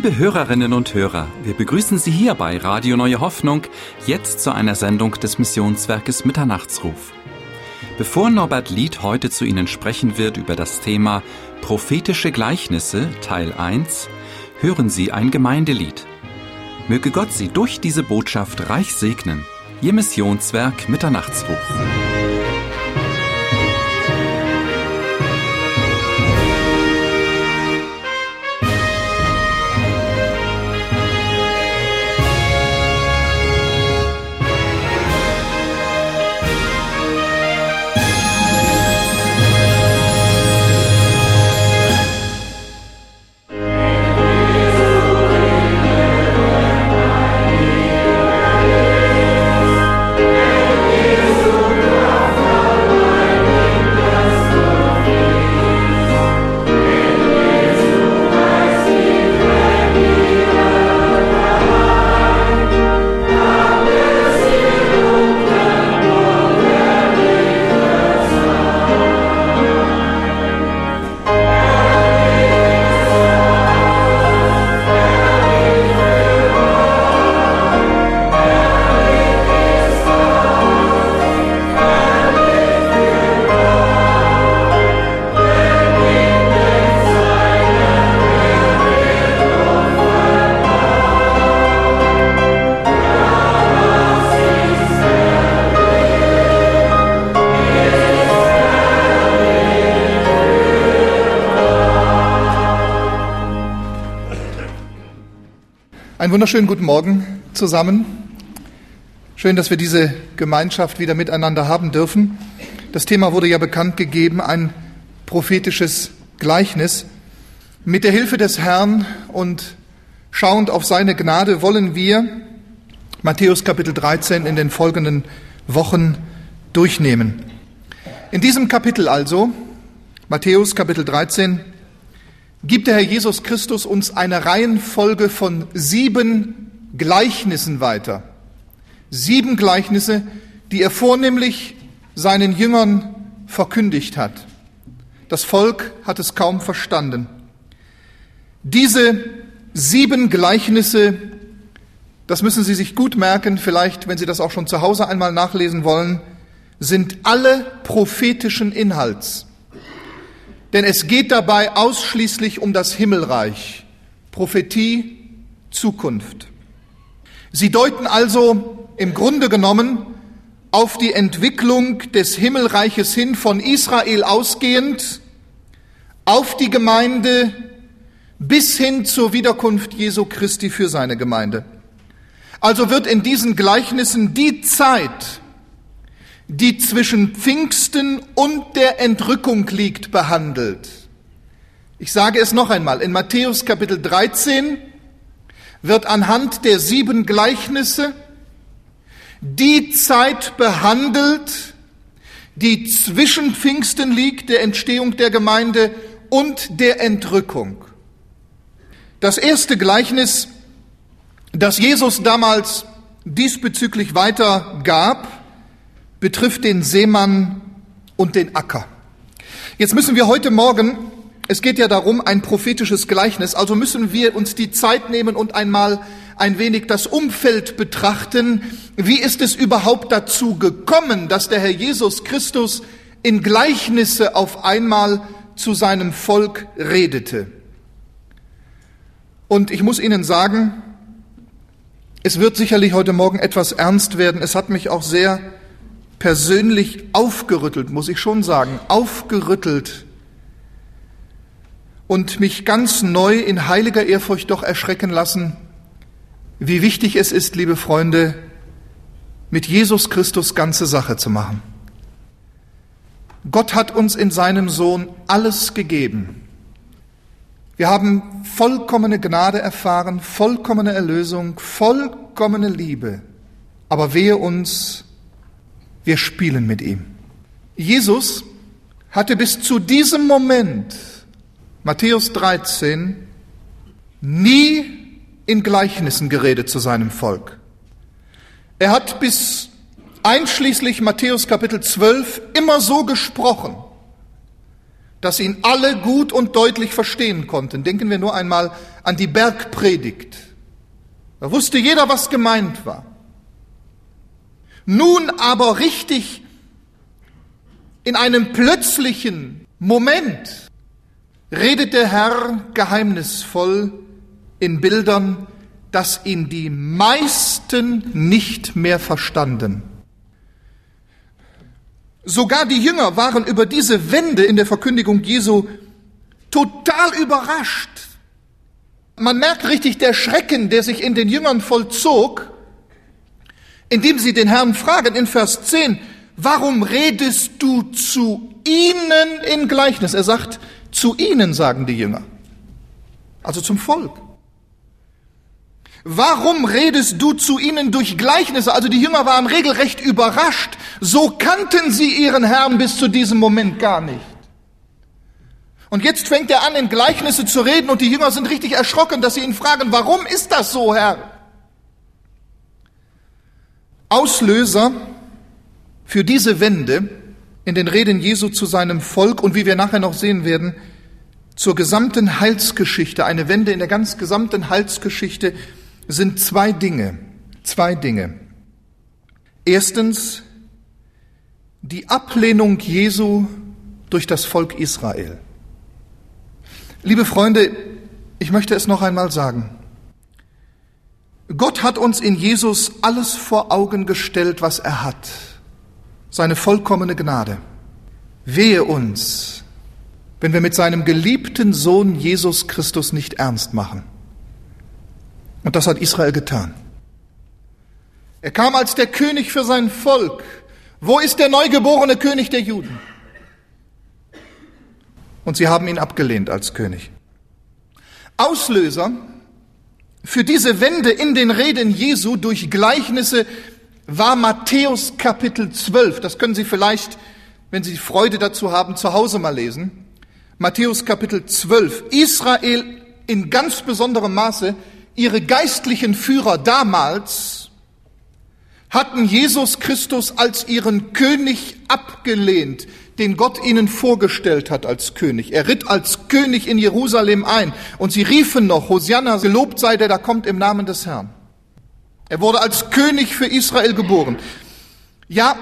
Liebe Hörerinnen und Hörer, wir begrüßen Sie hier bei Radio Neue Hoffnung, jetzt zu einer Sendung des Missionswerkes Mitternachtsruf. Bevor Norbert Lied heute zu Ihnen sprechen wird über das Thema Prophetische Gleichnisse Teil 1, hören Sie ein Gemeindelied. Möge Gott Sie durch diese Botschaft reich segnen. Ihr Missionswerk Mitternachtsruf. Einen wunderschönen guten Morgen zusammen. Schön, dass wir diese Gemeinschaft wieder miteinander haben dürfen. Das Thema wurde ja bekannt gegeben, ein prophetisches Gleichnis. Mit der Hilfe des Herrn und schauend auf seine Gnade wollen wir Matthäus Kapitel 13 in den folgenden Wochen durchnehmen. In diesem Kapitel also, Matthäus Kapitel 13, gibt der Herr Jesus Christus uns eine Reihenfolge von sieben Gleichnissen weiter. Sieben Gleichnisse, die er vornehmlich seinen Jüngern verkündigt hat. Das Volk hat es kaum verstanden. Diese sieben Gleichnisse, das müssen Sie sich gut merken, vielleicht, wenn Sie das auch schon zu Hause einmal nachlesen wollen, sind alle prophetischen Inhalts. Denn es geht dabei ausschließlich um das Himmelreich, Prophetie, Zukunft. Sie deuten also im Grunde genommen auf die Entwicklung des Himmelreiches hin von Israel ausgehend, auf die Gemeinde bis hin zur Wiederkunft Jesu Christi für seine Gemeinde. Also wird in diesen Gleichnissen die Zeit, die zwischen Pfingsten und der Entrückung liegt, behandelt. Ich sage es noch einmal, in Matthäus Kapitel 13 wird anhand der sieben Gleichnisse die Zeit behandelt, die zwischen Pfingsten liegt, der Entstehung der Gemeinde und der Entrückung. Das erste Gleichnis, das Jesus damals diesbezüglich weitergab, betrifft den Seemann und den Acker. Jetzt müssen wir heute Morgen, es geht ja darum, ein prophetisches Gleichnis, also müssen wir uns die Zeit nehmen und einmal ein wenig das Umfeld betrachten. Wie ist es überhaupt dazu gekommen, dass der Herr Jesus Christus in Gleichnisse auf einmal zu seinem Volk redete? Und ich muss Ihnen sagen, es wird sicherlich heute Morgen etwas ernst werden. Es hat mich auch sehr persönlich aufgerüttelt, muss ich schon sagen, aufgerüttelt und mich ganz neu in heiliger Ehrfurcht doch erschrecken lassen, wie wichtig es ist, liebe Freunde, mit Jesus Christus ganze Sache zu machen. Gott hat uns in seinem Sohn alles gegeben. Wir haben vollkommene Gnade erfahren, vollkommene Erlösung, vollkommene Liebe. Aber wehe uns, wir spielen mit ihm. Jesus hatte bis zu diesem Moment, Matthäus 13, nie in Gleichnissen geredet zu seinem Volk. Er hat bis einschließlich Matthäus Kapitel 12 immer so gesprochen, dass ihn alle gut und deutlich verstehen konnten. Denken wir nur einmal an die Bergpredigt. Da wusste jeder, was gemeint war. Nun aber richtig in einem plötzlichen Moment redet der Herr geheimnisvoll in Bildern, dass ihn die meisten nicht mehr verstanden. Sogar die Jünger waren über diese Wende in der Verkündigung Jesu total überrascht. Man merkt richtig der Schrecken, der sich in den Jüngern vollzog, indem sie den Herrn fragen in Vers 10, warum redest du zu ihnen in Gleichnis? Er sagt, zu ihnen sagen die Jünger, also zum Volk. Warum redest du zu ihnen durch Gleichnisse? Also die Jünger waren regelrecht überrascht. So kannten sie ihren Herrn bis zu diesem Moment gar nicht. Und jetzt fängt er an, in Gleichnisse zu reden und die Jünger sind richtig erschrocken, dass sie ihn fragen, warum ist das so, Herr? Auslöser für diese Wende in den Reden Jesu zu seinem Volk und wie wir nachher noch sehen werden, zur gesamten Heilsgeschichte, eine Wende in der ganz gesamten Heilsgeschichte sind zwei Dinge, zwei Dinge. Erstens die Ablehnung Jesu durch das Volk Israel. Liebe Freunde, ich möchte es noch einmal sagen. Gott hat uns in Jesus alles vor Augen gestellt, was er hat. Seine vollkommene Gnade. Wehe uns, wenn wir mit seinem geliebten Sohn Jesus Christus nicht ernst machen. Und das hat Israel getan. Er kam als der König für sein Volk. Wo ist der neugeborene König der Juden? Und sie haben ihn abgelehnt als König. Auslöser für diese Wende in den Reden Jesu durch Gleichnisse war Matthäus Kapitel 12. Das können Sie vielleicht, wenn Sie Freude dazu haben, zu Hause mal lesen. Matthäus Kapitel 12. Israel in ganz besonderem Maße ihre geistlichen Führer damals hatten Jesus Christus als ihren König abgelehnt, den Gott ihnen vorgestellt hat als König. Er ritt als König in Jerusalem ein und sie riefen noch, Hosianna, gelobt sei der, da kommt im Namen des Herrn. Er wurde als König für Israel geboren. Ja,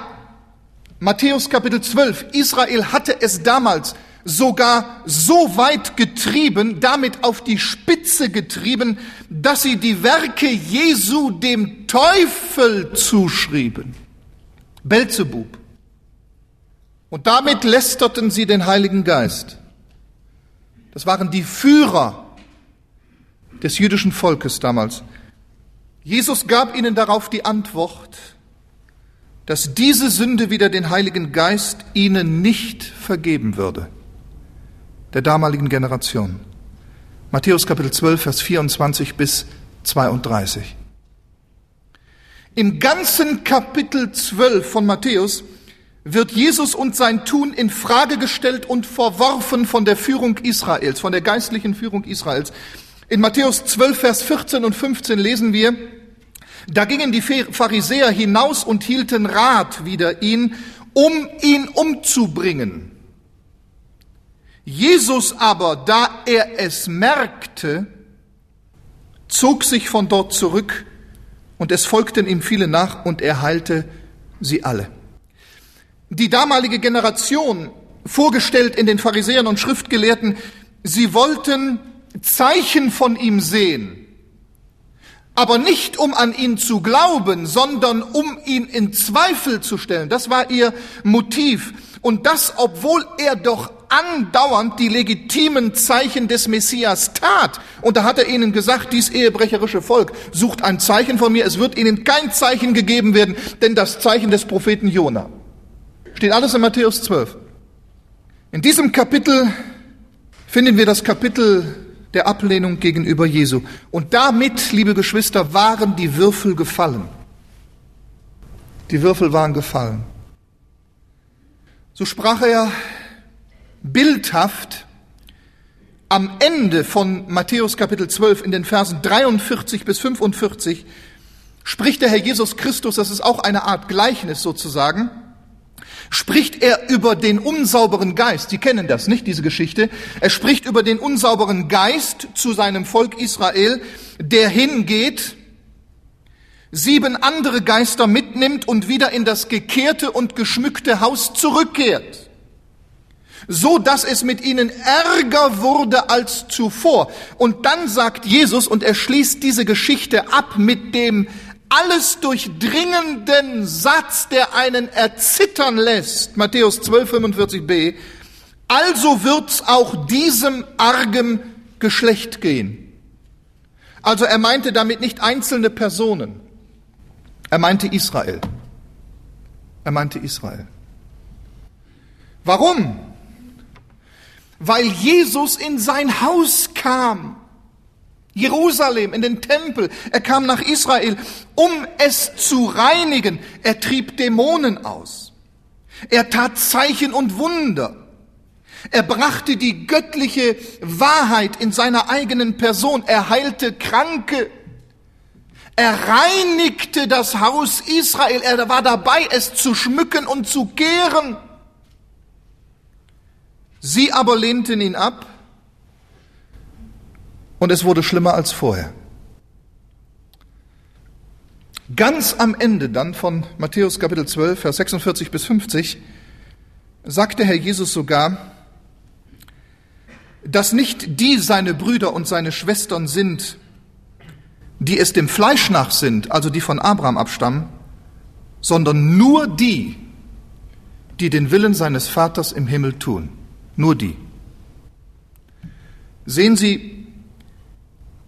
Matthäus Kapitel 12, Israel hatte es damals sogar so weit getrieben, damit auf die Spitze getrieben, dass sie die Werke Jesu dem Teufel zuschrieben. Belzebub. Und damit lästerten sie den Heiligen Geist. Das waren die Führer des jüdischen Volkes damals. Jesus gab ihnen darauf die Antwort, dass diese Sünde wieder den Heiligen Geist ihnen nicht vergeben würde der damaligen Generation. Matthäus Kapitel 12, Vers 24 bis 32. Im ganzen Kapitel 12 von Matthäus wird Jesus und sein Tun in Frage gestellt und verworfen von der Führung Israels, von der geistlichen Führung Israels. In Matthäus 12, Vers 14 und 15 lesen wir, da gingen die Pharisäer hinaus und hielten Rat wider ihn, um ihn umzubringen. Jesus aber, da er es merkte, zog sich von dort zurück und es folgten ihm viele nach und er heilte sie alle. Die damalige Generation, vorgestellt in den Pharisäern und Schriftgelehrten, sie wollten Zeichen von ihm sehen, aber nicht um an ihn zu glauben, sondern um ihn in Zweifel zu stellen. Das war ihr Motiv. Und das, obwohl er doch andauernd die legitimen Zeichen des Messias tat. Und da hat er ihnen gesagt, dies ehebrecherische Volk sucht ein Zeichen von mir, es wird ihnen kein Zeichen gegeben werden, denn das Zeichen des Propheten Jona. Steht alles in Matthäus 12. In diesem Kapitel finden wir das Kapitel der Ablehnung gegenüber Jesu. Und damit, liebe Geschwister, waren die Würfel gefallen. Die Würfel waren gefallen. So sprach er bildhaft am Ende von Matthäus Kapitel 12 in den Versen 43 bis 45 spricht der Herr Jesus Christus, das ist auch eine Art Gleichnis sozusagen, spricht er über den unsauberen Geist. Sie kennen das, nicht, diese Geschichte. Er spricht über den unsauberen Geist zu seinem Volk Israel, der hingeht, sieben andere Geister mitnimmt und wieder in das gekehrte und geschmückte Haus zurückkehrt. So dass es mit ihnen ärger wurde als zuvor. Und dann sagt Jesus, und er schließt diese Geschichte ab mit dem alles durchdringenden Satz, der einen erzittern lässt. Matthäus 12, 45b. Also wird's auch diesem argen Geschlecht gehen. Also er meinte damit nicht einzelne Personen. Er meinte Israel. Er meinte Israel. Warum? Weil Jesus in sein Haus kam. Jerusalem, in den Tempel. Er kam nach Israel, um es zu reinigen. Er trieb Dämonen aus. Er tat Zeichen und Wunder. Er brachte die göttliche Wahrheit in seiner eigenen Person. Er heilte Kranke. Er reinigte das Haus Israel. Er war dabei, es zu schmücken und zu kehren. Sie aber lehnten ihn ab und es wurde schlimmer als vorher. Ganz am Ende dann von Matthäus Kapitel 12, Vers 46 bis 50 sagte Herr Jesus sogar, dass nicht die seine Brüder und seine Schwestern sind, die es dem Fleisch nach sind, also die von Abraham abstammen, sondern nur die, die den Willen seines Vaters im Himmel tun. Nur die. Sehen Sie,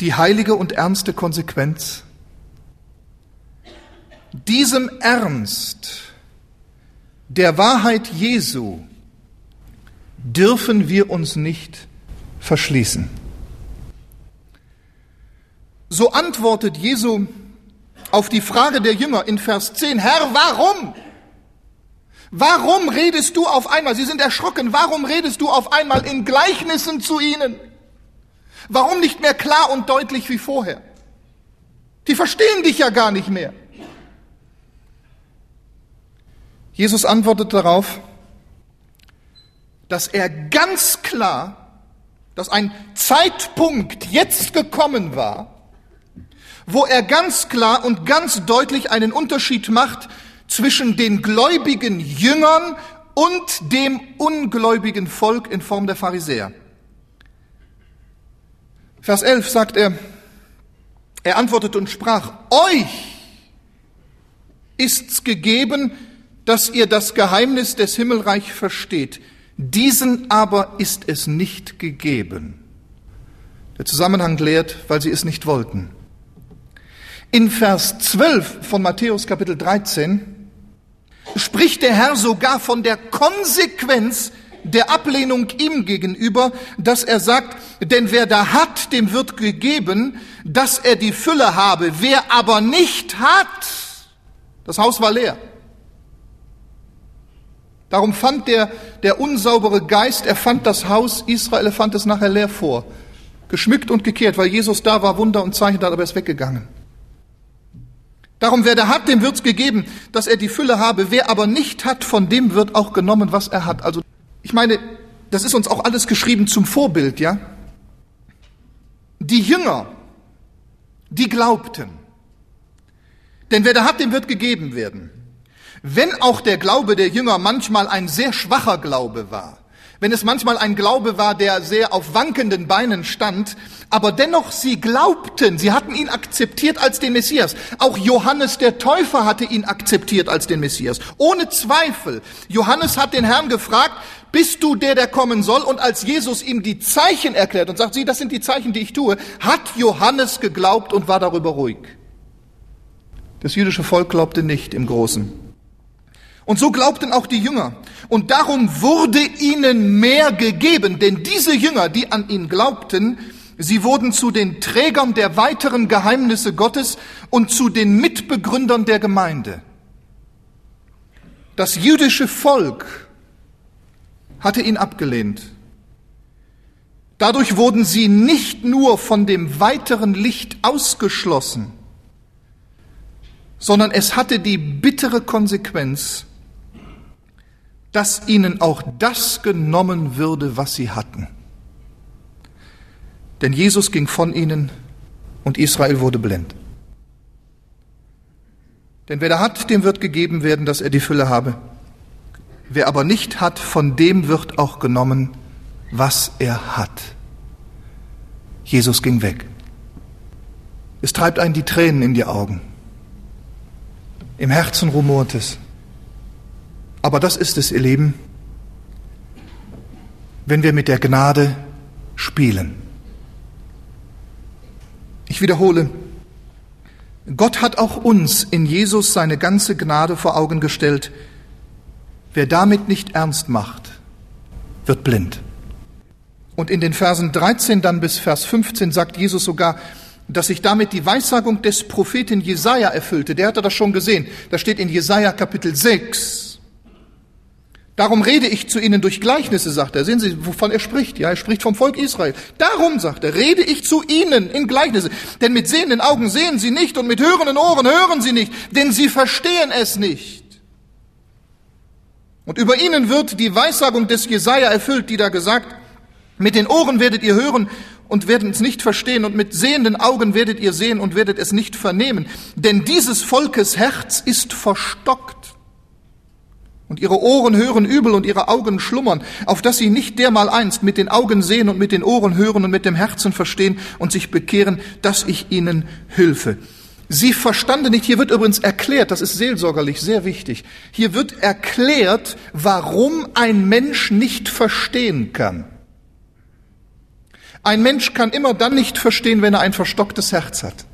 die heilige und ernste Konsequenz. Diesem Ernst der Wahrheit Jesu dürfen wir uns nicht verschließen. So antwortet Jesu auf die Frage der Jünger in Vers 10, Herr, warum? Warum redest du auf einmal? Sie sind erschrocken. Warum redest du auf einmal in Gleichnissen zu ihnen? Warum nicht mehr klar und deutlich wie vorher? Die verstehen dich ja gar nicht mehr. Jesus antwortet darauf, dass er ganz klar, dass ein Zeitpunkt jetzt gekommen war, wo er ganz klar und ganz deutlich einen Unterschied macht zwischen den gläubigen Jüngern und dem ungläubigen Volk in Form der Pharisäer. Vers 11 sagt er, er antwortete und sprach, euch ist's gegeben, dass ihr das Geheimnis des Himmelreich versteht. Diesen aber ist es nicht gegeben. Der Zusammenhang lehrt, weil sie es nicht wollten. In Vers 12 von Matthäus Kapitel 13 spricht der Herr sogar von der Konsequenz der Ablehnung ihm gegenüber, dass er sagt, denn wer da hat, dem wird gegeben, dass er die Fülle habe. Wer aber nicht hat, das Haus war leer. Darum fand der, der unsaubere Geist, er fand das Haus Israel, er fand es nachher leer vor. Geschmückt und gekehrt, weil Jesus da war, Wunder und Zeichen, hat aber ist weggegangen. Darum, wer da hat, dem wird's gegeben, dass er die Fülle habe. Wer aber nicht hat, von dem wird auch genommen, was er hat. Also ich meine, das ist uns auch alles geschrieben zum Vorbild, ja? Die Jünger, die glaubten. Denn wer da hat, dem wird gegeben werden. Wenn auch der Glaube der Jünger manchmal ein sehr schwacher Glaube war, wenn es manchmal ein Glaube war, der sehr auf wankenden Beinen stand, aber dennoch sie glaubten, sie hatten ihn akzeptiert als den Messias. Auch Johannes der Täufer hatte ihn akzeptiert als den Messias. Ohne Zweifel. Johannes hat den Herrn gefragt, bist du der, der kommen soll? Und als Jesus ihm die Zeichen erklärt und sagt, sieh, das sind die Zeichen, die ich tue, hat Johannes geglaubt und war darüber ruhig. Das jüdische Volk glaubte nicht im Großen. Und so glaubten auch die Jünger. Und darum wurde ihnen mehr gegeben, denn diese Jünger, die an ihn glaubten, sie wurden zu den Trägern der weiteren Geheimnisse Gottes und zu den Mitbegründern der Gemeinde. Das jüdische Volk hatte ihn abgelehnt. Dadurch wurden sie nicht nur von dem weiteren Licht ausgeschlossen, sondern es hatte die bittere Konsequenz, dass ihnen auch das genommen würde, was sie hatten. Denn Jesus ging von ihnen und Israel wurde blind. Denn wer da hat, dem wird gegeben werden, dass er die Fülle habe. Wer aber nicht hat, von dem wird auch genommen, was er hat. Jesus ging weg. Es treibt einen die Tränen in die Augen. Im Herzen rumort es. Aber das ist es, ihr Lieben, wenn wir mit der Gnade spielen. Ich wiederhole, Gott hat auch uns in Jesus seine ganze Gnade vor Augen gestellt. Wer damit nicht ernst macht, wird blind. Und in den Versen 13 dann bis Vers 15 sagt Jesus sogar, dass sich damit die Weissagung des Propheten Jesaja erfüllte. Der hatte das schon gesehen. Das steht in Jesaja Kapitel 6. Darum rede ich zu ihnen durch Gleichnisse, sagt er. Sehen Sie, wovon er spricht? Ja, er spricht vom Volk Israel. Darum, sagt er, rede ich zu ihnen in Gleichnisse. Denn mit sehenden Augen sehen sie nicht und mit hörenden Ohren hören sie nicht, denn sie verstehen es nicht. Und über ihnen wird die Weissagung des Jesaja erfüllt, die da gesagt, mit den Ohren werdet ihr hören und werden es nicht verstehen und mit sehenden Augen werdet ihr sehen und werdet es nicht vernehmen. Denn dieses Volkes Herz ist verstockt und ihre Ohren hören übel und ihre Augen schlummern, auf dass sie nicht dermal einst mit den Augen sehen und mit den Ohren hören und mit dem Herzen verstehen und sich bekehren, dass ich ihnen hülfe. Sie verstanden nicht, hier wird übrigens erklärt, das ist seelsorgerlich sehr wichtig, hier wird erklärt, warum ein Mensch nicht verstehen kann. Ein Mensch kann immer dann nicht verstehen, wenn er ein verstocktes Herz hat.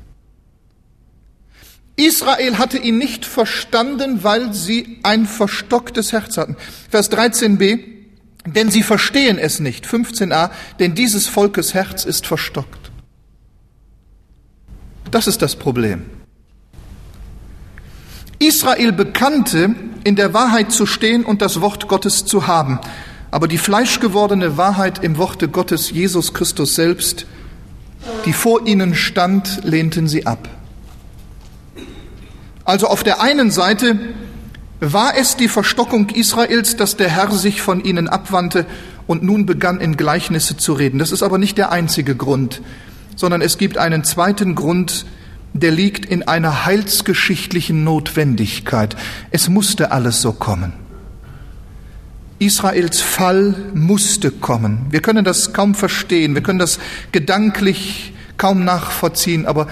Israel hatte ihn nicht verstanden, weil sie ein verstocktes Herz hatten. Vers 13b, denn sie verstehen es nicht. 15a, denn dieses Volkes Herz ist verstockt. Das ist das Problem. Israel bekannte, in der Wahrheit zu stehen und das Wort Gottes zu haben. Aber die fleischgewordene Wahrheit im Worte Gottes, Jesus Christus selbst, die vor ihnen stand, lehnten sie ab. Also auf der einen Seite war es die Verstockung Israels, dass der Herr sich von ihnen abwandte und nun begann in Gleichnisse zu reden. Das ist aber nicht der einzige Grund, sondern es gibt einen zweiten Grund, der liegt in einer heilsgeschichtlichen Notwendigkeit. Es musste alles so kommen. Israels Fall musste kommen. Wir können das kaum verstehen, wir können das gedanklich kaum nachvollziehen, aber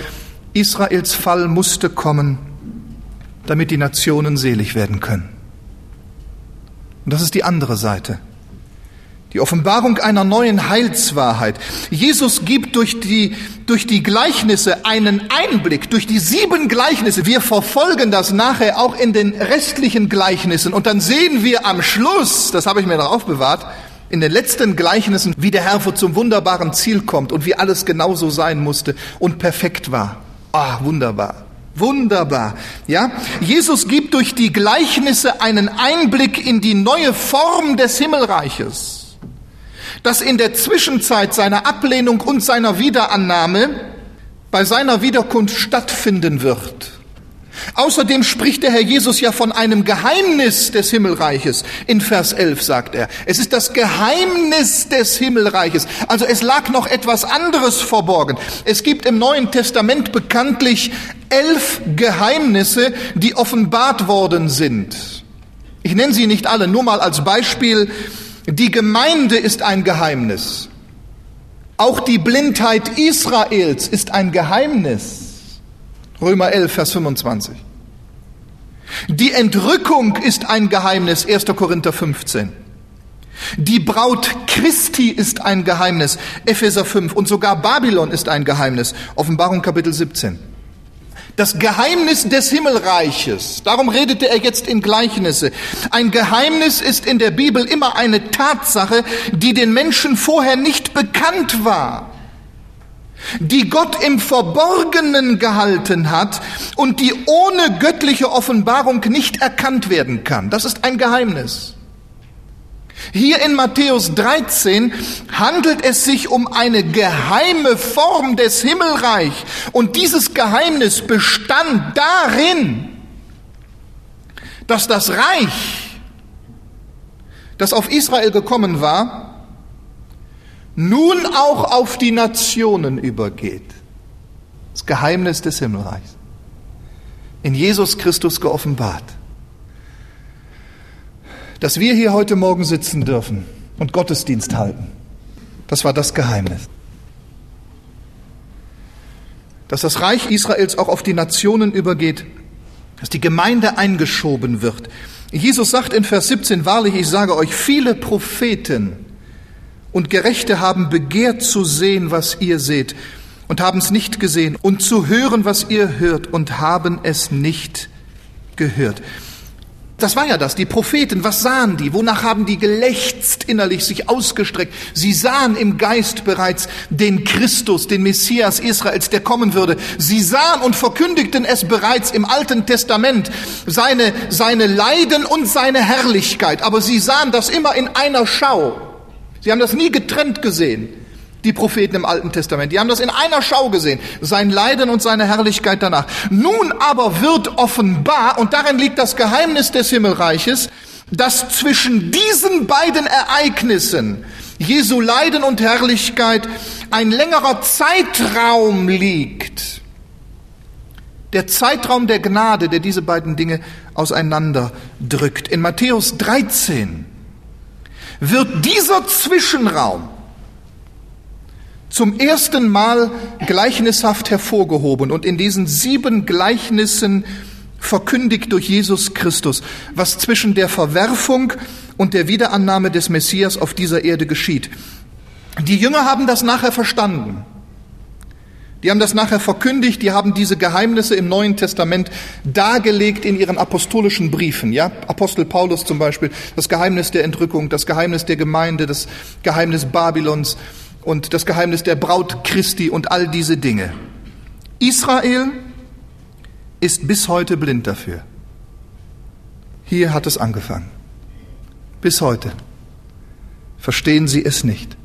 Israels Fall musste kommen damit die Nationen selig werden können. Und das ist die andere Seite. Die Offenbarung einer neuen Heilswahrheit. Jesus gibt durch die, durch die Gleichnisse einen Einblick, durch die sieben Gleichnisse. Wir verfolgen das nachher auch in den restlichen Gleichnissen. Und dann sehen wir am Schluss, das habe ich mir noch aufbewahrt, in den letzten Gleichnissen, wie der Herr zum wunderbaren Ziel kommt und wie alles genauso sein musste und perfekt war. Ah, wunderbar. Wunderbar. Ja, Jesus gibt durch die Gleichnisse einen Einblick in die neue Form des Himmelreiches, das in der Zwischenzeit seiner Ablehnung und seiner Wiederannahme bei seiner Wiederkunft stattfinden wird. Außerdem spricht der Herr Jesus ja von einem Geheimnis des Himmelreiches. In Vers 11 sagt er, es ist das Geheimnis des Himmelreiches. Also es lag noch etwas anderes verborgen. Es gibt im Neuen Testament bekanntlich elf Geheimnisse, die offenbart worden sind. Ich nenne sie nicht alle, nur mal als Beispiel. Die Gemeinde ist ein Geheimnis. Auch die Blindheit Israels ist ein Geheimnis. Römer 11, Vers 25. Die Entrückung ist ein Geheimnis, 1. Korinther 15. Die Braut Christi ist ein Geheimnis, Epheser 5. Und sogar Babylon ist ein Geheimnis, Offenbarung Kapitel 17. Das Geheimnis des Himmelreiches, darum redete er jetzt in Gleichnisse. Ein Geheimnis ist in der Bibel immer eine Tatsache, die den Menschen vorher nicht bekannt war die Gott im Verborgenen gehalten hat und die ohne göttliche Offenbarung nicht erkannt werden kann. Das ist ein Geheimnis. Hier in Matthäus 13 handelt es sich um eine geheime Form des Himmelreich und dieses Geheimnis bestand darin, dass das Reich das auf Israel gekommen war, nun auch auf die Nationen übergeht. Das Geheimnis des Himmelreichs. In Jesus Christus geoffenbart. Dass wir hier heute Morgen sitzen dürfen und Gottesdienst halten, das war das Geheimnis. Dass das Reich Israels auch auf die Nationen übergeht, dass die Gemeinde eingeschoben wird. Jesus sagt in Vers 17, wahrlich, ich sage euch, viele Propheten und Gerechte haben begehrt zu sehen, was ihr seht, und haben es nicht gesehen, und zu hören, was ihr hört, und haben es nicht gehört. Das war ja das, die Propheten, was sahen die? Wonach haben die gelächzt innerlich, sich ausgestreckt? Sie sahen im Geist bereits den Christus, den Messias Israels, der kommen würde. Sie sahen und verkündigten es bereits im Alten Testament, seine, seine Leiden und seine Herrlichkeit. Aber sie sahen das immer in einer Schau. Sie haben das nie getrennt gesehen die Propheten im Alten Testament. Die haben das in einer Schau gesehen, sein Leiden und seine Herrlichkeit danach. Nun aber wird offenbar, und darin liegt das Geheimnis des Himmelreiches, dass zwischen diesen beiden Ereignissen, Jesu Leiden und Herrlichkeit, ein längerer Zeitraum liegt. Der Zeitraum der Gnade, der diese beiden Dinge auseinanderdrückt. In Matthäus 13 wird dieser Zwischenraum zum ersten Mal gleichnishaft hervorgehoben und in diesen sieben Gleichnissen verkündigt durch Jesus Christus, was zwischen der Verwerfung und der Wiederannahme des Messias auf dieser Erde geschieht. Die Jünger haben das nachher verstanden. Die haben das nachher verkündigt, die haben diese Geheimnisse im Neuen Testament dargelegt in ihren apostolischen Briefen. Ja, Apostel Paulus zum Beispiel, das Geheimnis der Entrückung, das Geheimnis der Gemeinde, das Geheimnis Babylons, und das Geheimnis der Braut Christi und all diese Dinge. Israel ist bis heute blind dafür. Hier hat es angefangen. Bis heute verstehen sie es nicht.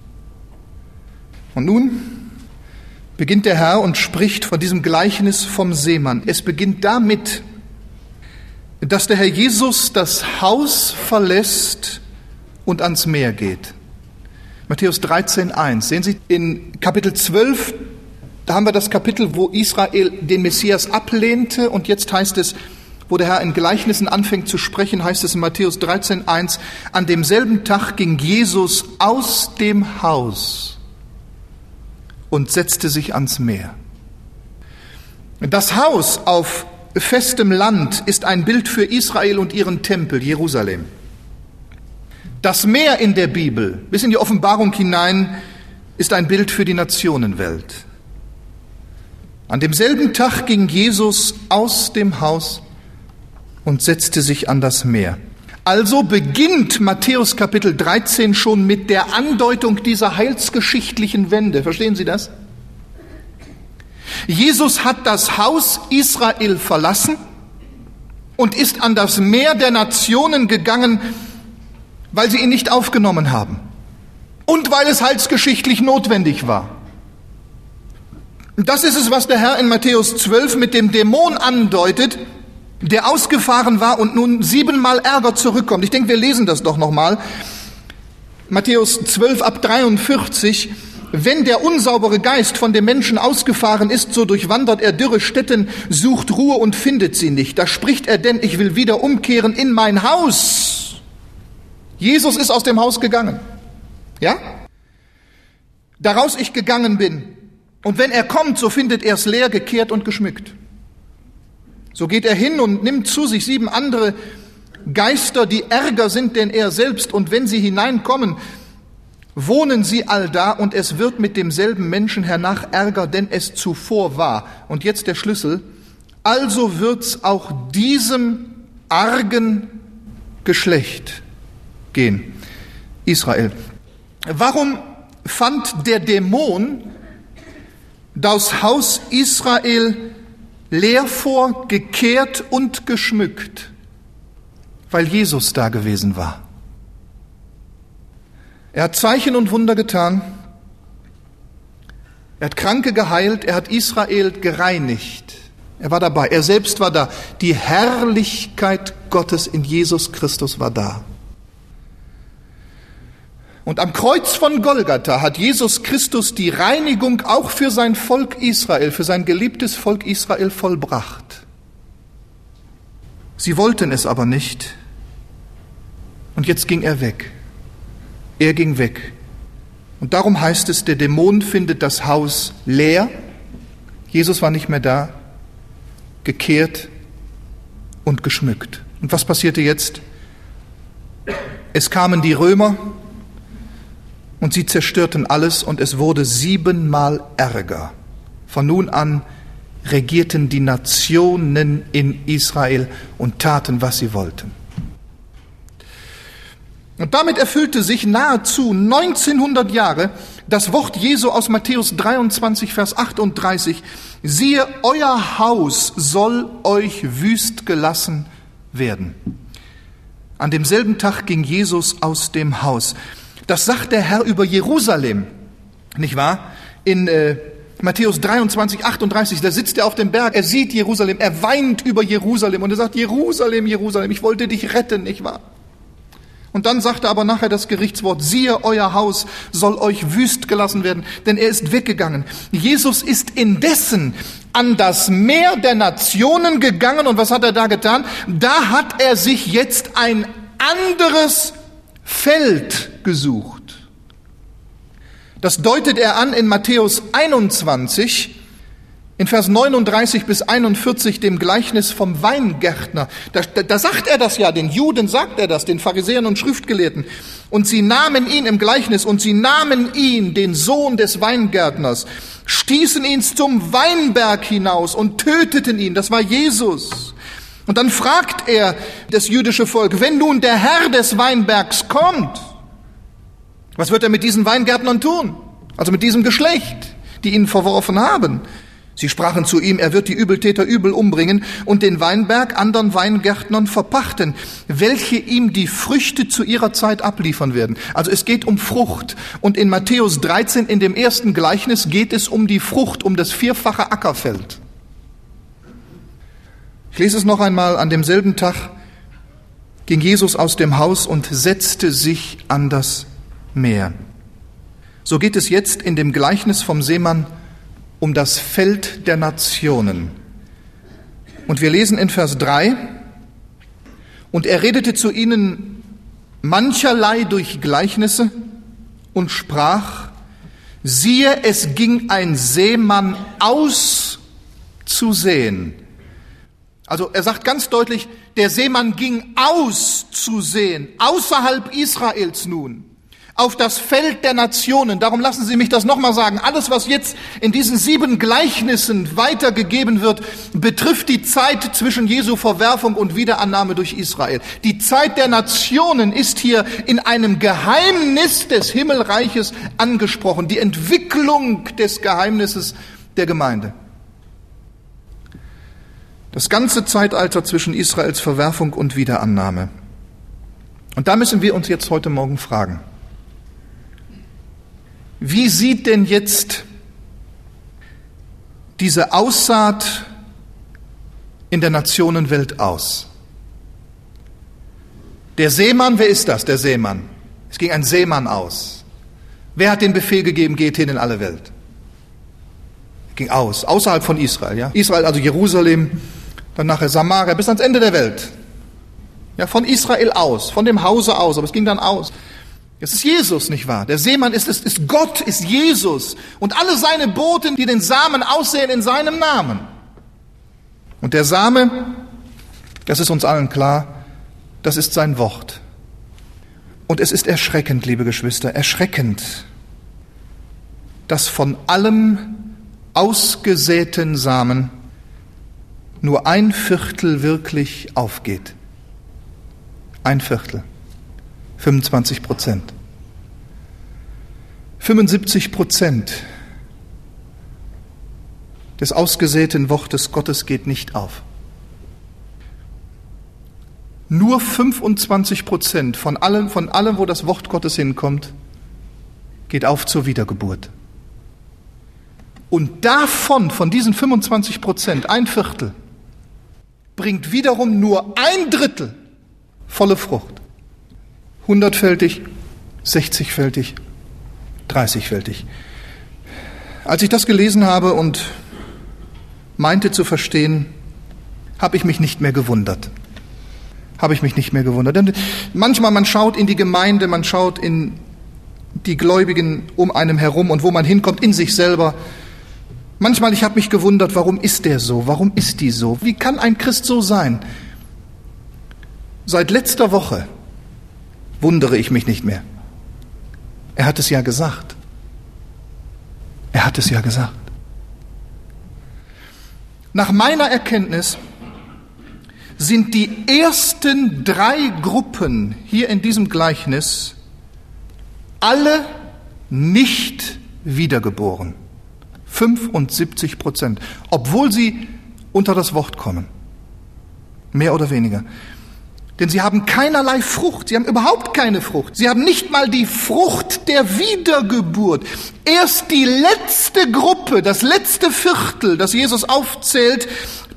Und nun beginnt der Herr und spricht von diesem Gleichnis vom Seemann. Es beginnt damit, dass der Herr Jesus das Haus verlässt und ans Meer geht. Matthäus 13, 1. Sehen Sie, in Kapitel 12, da haben wir das Kapitel, wo Israel den Messias ablehnte und jetzt heißt es, wo der Herr in Gleichnissen anfängt zu sprechen, heißt es in Matthäus 13, 1, an demselben Tag ging Jesus aus dem Haus und setzte sich ans Meer. Das Haus auf festem Land ist ein Bild für Israel und ihren Tempel, Jerusalem. Das Meer in der Bibel, bis in die Offenbarung hinein, ist ein Bild für die Nationenwelt. An demselben Tag ging Jesus aus dem Haus und setzte sich an das Meer. Also beginnt Matthäus Kapitel 13 schon mit der Andeutung dieser heilsgeschichtlichen Wende. Verstehen Sie das? Jesus hat das Haus Israel verlassen und ist an das Meer der Nationen gegangen, weil sie ihn nicht aufgenommen haben und weil es heilsgeschichtlich notwendig war. Das ist es, was der Herr in Matthäus 12 mit dem Dämon andeutet, der ausgefahren war und nun siebenmal Ärger zurückkommt. Ich denke, wir lesen das doch nochmal. Matthäus 12 ab 43. Wenn der unsaubere Geist von dem Menschen ausgefahren ist, so durchwandert er dürre Städten, sucht Ruhe und findet sie nicht. Da spricht er denn, ich will wieder umkehren in mein Haus Jesus ist aus dem Haus gegangen. Ja? Daraus ich gegangen bin. Und wenn er kommt, so findet er es leer, gekehrt und geschmückt. So geht er hin und nimmt zu sich sieben andere Geister, die ärger sind denn er selbst. Und wenn sie hineinkommen, wohnen sie all da und es wird mit demselben Menschen hernach ärger, denn es zuvor war. Und jetzt der Schlüssel. Also wird's auch diesem argen Geschlecht gehen. Israel. Warum fand der Dämon das Haus Israel leer vor, gekehrt und geschmückt? Weil Jesus da gewesen war. Er hat Zeichen und Wunder getan. Er hat Kranke geheilt. Er hat Israel gereinigt. Er war dabei. Er selbst war da. Die Herrlichkeit Gottes in Jesus Christus war da. Und am Kreuz von Golgatha hat Jesus Christus die Reinigung auch für sein Volk Israel, für sein geliebtes Volk Israel vollbracht. Sie wollten es aber nicht. Und jetzt ging er weg. Er ging weg. Und darum heißt es, der Dämon findet das Haus leer. Jesus war nicht mehr da, gekehrt und geschmückt. Und was passierte jetzt? Es kamen die Römer und sie zerstörten alles und es wurde siebenmal ärger. Von nun an regierten die Nationen in Israel und taten, was sie wollten. Und damit erfüllte sich nahezu 1900 Jahre das Wort Jesu aus Matthäus 23, Vers 38. Siehe, euer Haus soll euch wüst gelassen werden. An demselben Tag ging Jesus aus dem Haus. Das sagt der Herr über Jerusalem, nicht wahr? In äh, Matthäus 23, 38, da sitzt er auf dem Berg, er sieht Jerusalem, er weint über Jerusalem und er sagt, Jerusalem, Jerusalem, ich wollte dich retten, nicht wahr? Und dann sagt er aber nachher das Gerichtswort, siehe, euer Haus soll euch wüst gelassen werden, denn er ist weggegangen. Jesus ist indessen an das Meer der Nationen gegangen und was hat er da getan? Da hat er sich jetzt ein anderes Feld gesucht. Das deutet er an in Matthäus 21, in Vers 39 bis 41 dem Gleichnis vom Weingärtner. Da, da, da, sagt er das ja, den Juden sagt er das, den Pharisäern und Schriftgelehrten. Und sie nahmen ihn im Gleichnis und sie nahmen ihn, den Sohn des Weingärtners, stießen ihn zum Weinberg hinaus und töteten ihn. Das war Jesus. Und dann fragt er das jüdische Volk, wenn nun der Herr des Weinbergs kommt, was wird er mit diesen Weingärtnern tun? Also mit diesem Geschlecht, die ihn verworfen haben. Sie sprachen zu ihm, er wird die Übeltäter übel umbringen und den Weinberg anderen Weingärtnern verpachten, welche ihm die Früchte zu ihrer Zeit abliefern werden. Also es geht um Frucht. Und in Matthäus 13, in dem ersten Gleichnis, geht es um die Frucht, um das vierfache Ackerfeld. Ich lese es noch einmal. An demselben Tag ging Jesus aus dem Haus und setzte sich an das Meer. So geht es jetzt in dem Gleichnis vom Seemann um das Feld der Nationen. Und wir lesen in Vers 3, und er redete zu ihnen mancherlei durch Gleichnisse und sprach, siehe, es ging ein Seemann aus zu sehen. Also er sagt ganz deutlich, der Seemann ging aus zu sehen, außerhalb Israels nun auf das Feld der Nationen. Darum lassen Sie mich das nochmal sagen. Alles, was jetzt in diesen sieben Gleichnissen weitergegeben wird, betrifft die Zeit zwischen Jesu Verwerfung und Wiederannahme durch Israel. Die Zeit der Nationen ist hier in einem Geheimnis des Himmelreiches angesprochen. Die Entwicklung des Geheimnisses der Gemeinde. Das ganze Zeitalter zwischen Israels Verwerfung und Wiederannahme. Und da müssen wir uns jetzt heute Morgen fragen. Wie sieht denn jetzt diese Aussaat in der Nationenwelt aus? Der Seemann, wer ist das, der Seemann? Es ging ein Seemann aus. Wer hat den Befehl gegeben, geht hin in alle Welt? Ging aus, außerhalb von Israel, ja? Israel, also Jerusalem, dann nachher Samaria, bis ans Ende der Welt. Ja, von Israel aus, von dem Hause aus, aber es ging dann aus. Es ist Jesus, nicht wahr? Der Seemann ist, ist, ist Gott, ist Jesus. Und alle seine Boten, die den Samen aussehen in seinem Namen. Und der Same, das ist uns allen klar, das ist sein Wort. Und es ist erschreckend, liebe Geschwister, erschreckend, dass von allem ausgesäten Samen nur ein Viertel wirklich aufgeht. Ein Viertel. 25 Prozent. 75 Prozent des ausgesäten Wortes Gottes geht nicht auf. Nur 25 Prozent von allem, von allem, wo das Wort Gottes hinkommt, geht auf zur Wiedergeburt. Und davon, von diesen 25 Prozent, ein Viertel, bringt wiederum nur ein Drittel volle Frucht hundertfältig, 60-fältig, 30-fältig. Als ich das gelesen habe und meinte zu verstehen, habe ich mich nicht mehr gewundert. Habe ich mich nicht mehr gewundert. Denn manchmal man schaut in die Gemeinde, man schaut in die Gläubigen um einem herum und wo man hinkommt, in sich selber. Manchmal, ich habe mich gewundert, warum ist der so? Warum ist die so? Wie kann ein Christ so sein? Seit letzter Woche wundere ich mich nicht mehr. Er hat es ja gesagt. Er hat es ja gesagt. Nach meiner Erkenntnis sind die ersten drei Gruppen hier in diesem Gleichnis alle nicht wiedergeboren. 75 Prozent, obwohl sie unter das Wort kommen. Mehr oder weniger. Denn sie haben keinerlei Frucht, sie haben überhaupt keine Frucht. Sie haben nicht mal die Frucht der Wiedergeburt. Erst die letzte Gruppe, das letzte Viertel, das Jesus aufzählt,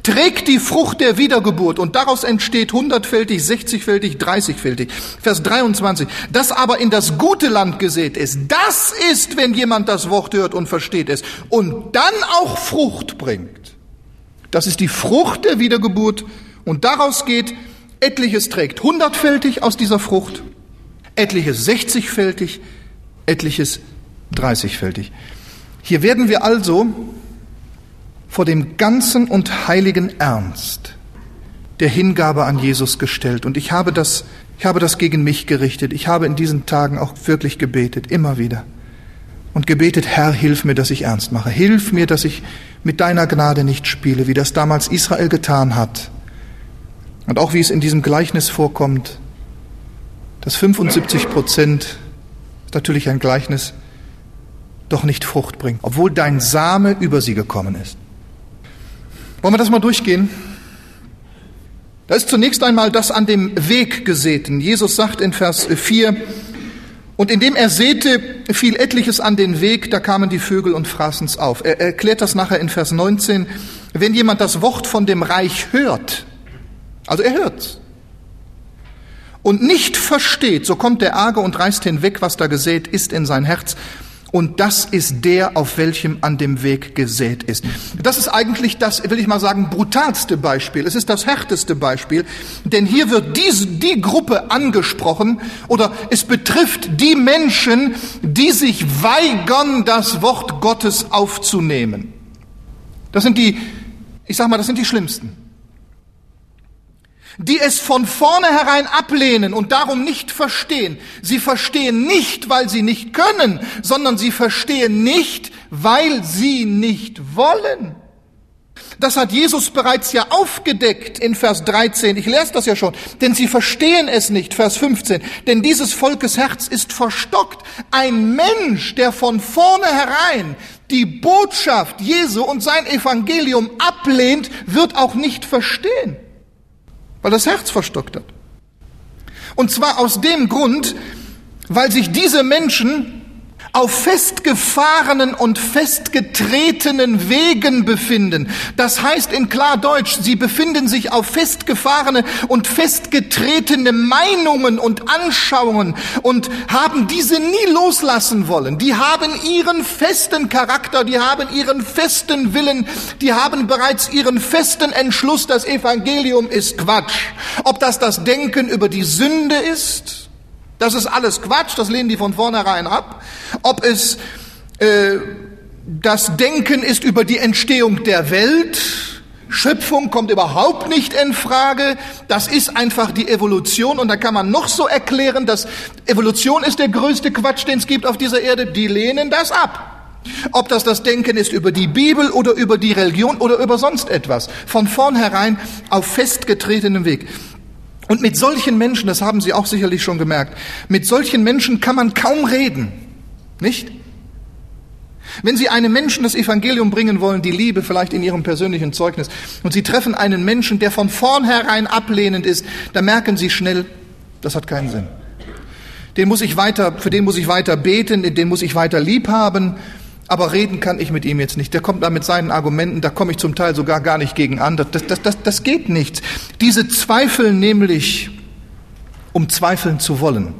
trägt die Frucht der Wiedergeburt und daraus entsteht hundertfältig, sechzigfältig, dreißigfältig. Vers 23. Das aber in das gute Land gesät ist, das ist, wenn jemand das Wort hört und versteht es und dann auch Frucht bringt. Das ist die Frucht der Wiedergeburt und daraus geht, etliches trägt hundertfältig aus dieser Frucht, etliches sechzigfältig, etliches dreißigfältig. Hier werden wir also vor dem ganzen und heiligen Ernst der Hingabe an Jesus gestellt. Und ich habe das, ich habe das gegen mich gerichtet. Ich habe in diesen Tagen auch wirklich gebetet, immer wieder. Und gebetet, Herr, hilf mir, dass ich ernst mache. Hilf mir, dass ich mit deiner Gnade nicht spiele, wie das damals Israel getan hat. Und auch wie es in diesem Gleichnis vorkommt, dass 75 Prozent, natürlich ein Gleichnis, doch nicht Frucht bringt, obwohl dein Same über sie gekommen ist. Wollen wir das mal durchgehen? Da ist zunächst einmal das an dem Weg gesäten. Jesus sagt in Vers 4, und indem er säte, fiel etliches an den Weg, da kamen die Vögel und fraßen's auf. Er erklärt das nachher in Vers 19. Wenn jemand das Wort von dem Reich hört, also er hört's, und nicht versteht, so kommt der Arge und reißt hinweg, was da gesät ist in sein Herz. Und das ist der, auf welchem an dem Weg gesät ist. Das ist eigentlich das, will ich mal sagen, brutalste Beispiel. Es ist das härteste Beispiel, denn hier wird diese, die Gruppe angesprochen oder es betrifft die Menschen, die sich weigern, das Wort Gottes aufzunehmen. Das sind die, ich sag mal, das sind die Schlimmsten die es von vornherein ablehnen und darum nicht verstehen. Sie verstehen nicht, weil sie nicht können, sondern sie verstehen nicht, weil sie nicht wollen. Das hat Jesus bereits ja aufgedeckt in Vers 13. Ich lese das ja schon. Denn sie verstehen es nicht, Vers 15. Denn dieses Volkes Herz ist verstockt. Ein Mensch, der von vornherein die Botschaft Jesu und sein Evangelium ablehnt, wird auch nicht verstehen weil das Herz verstockt hat. Und zwar aus dem Grund, weil sich diese Menschen auf festgefahrenen und festgetretenen Wegen befinden. Das heißt in Klardeutsch, sie befinden sich auf festgefahrene und festgetretene Meinungen und Anschauungen und haben diese nie loslassen wollen. Die haben ihren festen Charakter, die haben ihren festen Willen, die haben bereits ihren festen Entschluss, das Evangelium ist Quatsch. Ob das das Denken über die Sünde ist, das ist alles Quatsch, das lehnen die von vornherein ab. Ob es äh, das Denken ist über die Entstehung der Welt, Schöpfung kommt überhaupt nicht in Frage. Das ist einfach die Evolution und da kann man noch so erklären, dass Evolution ist der größte Quatsch, den es gibt auf dieser Erde. Die lehnen das ab. Ob das das Denken ist über die Bibel oder über die Religion oder über sonst etwas. Von vornherein auf festgetretenem Weg. Und mit solchen Menschen, das haben Sie auch sicherlich schon gemerkt, mit solchen Menschen kann man kaum reden. Nicht? Wenn Sie einem Menschen das Evangelium bringen wollen, die Liebe vielleicht in Ihrem persönlichen Zeugnis, und Sie treffen einen Menschen, der von vornherein ablehnend ist, dann merken Sie schnell, das hat keinen Sinn. Den muss ich weiter, für den muss ich weiter beten, den muss ich weiter lieb haben, aber reden kann ich mit ihm jetzt nicht. Der kommt da mit seinen Argumenten, da komme ich zum Teil sogar gar nicht gegen an. Das, das, das, das geht nicht. Diese zweifeln nämlich, um zweifeln zu wollen.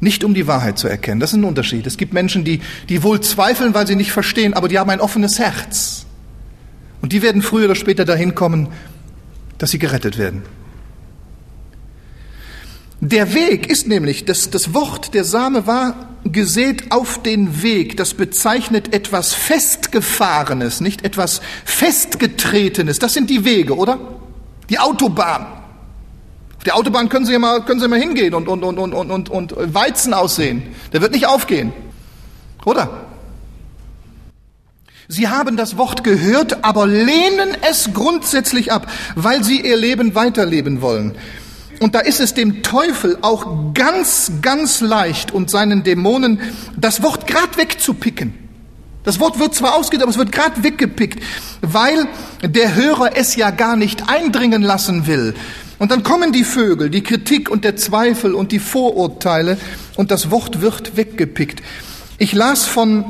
nicht um die Wahrheit zu erkennen. Das ist ein Unterschied. Es gibt Menschen, die, die wohl zweifeln, weil sie nicht verstehen, aber die haben ein offenes Herz. Und die werden früher oder später dahin kommen, dass sie gerettet werden. Der Weg ist nämlich, das, das Wort, der Same war gesät auf den Weg. Das bezeichnet etwas Festgefahrenes, nicht etwas Festgetretenes. Das sind die Wege, oder? Die Autobahn. Auf der Autobahn können Sie mal, können Sie mal hingehen und, und, und, und, und, und Weizen aussehen. Der wird nicht aufgehen. Oder? Sie haben das Wort gehört, aber lehnen es grundsätzlich ab, weil sie ihr Leben weiterleben wollen. Und da ist es dem Teufel auch ganz, ganz leicht und seinen Dämonen das Wort grad wegzupicken. Das Wort wird zwar ausgeht, aber es wird grad weggepickt, weil der Hörer es ja gar nicht eindringen lassen will. Und dann kommen die Vögel, die Kritik und der Zweifel und die Vorurteile und das Wort wird weggepickt. Ich las von,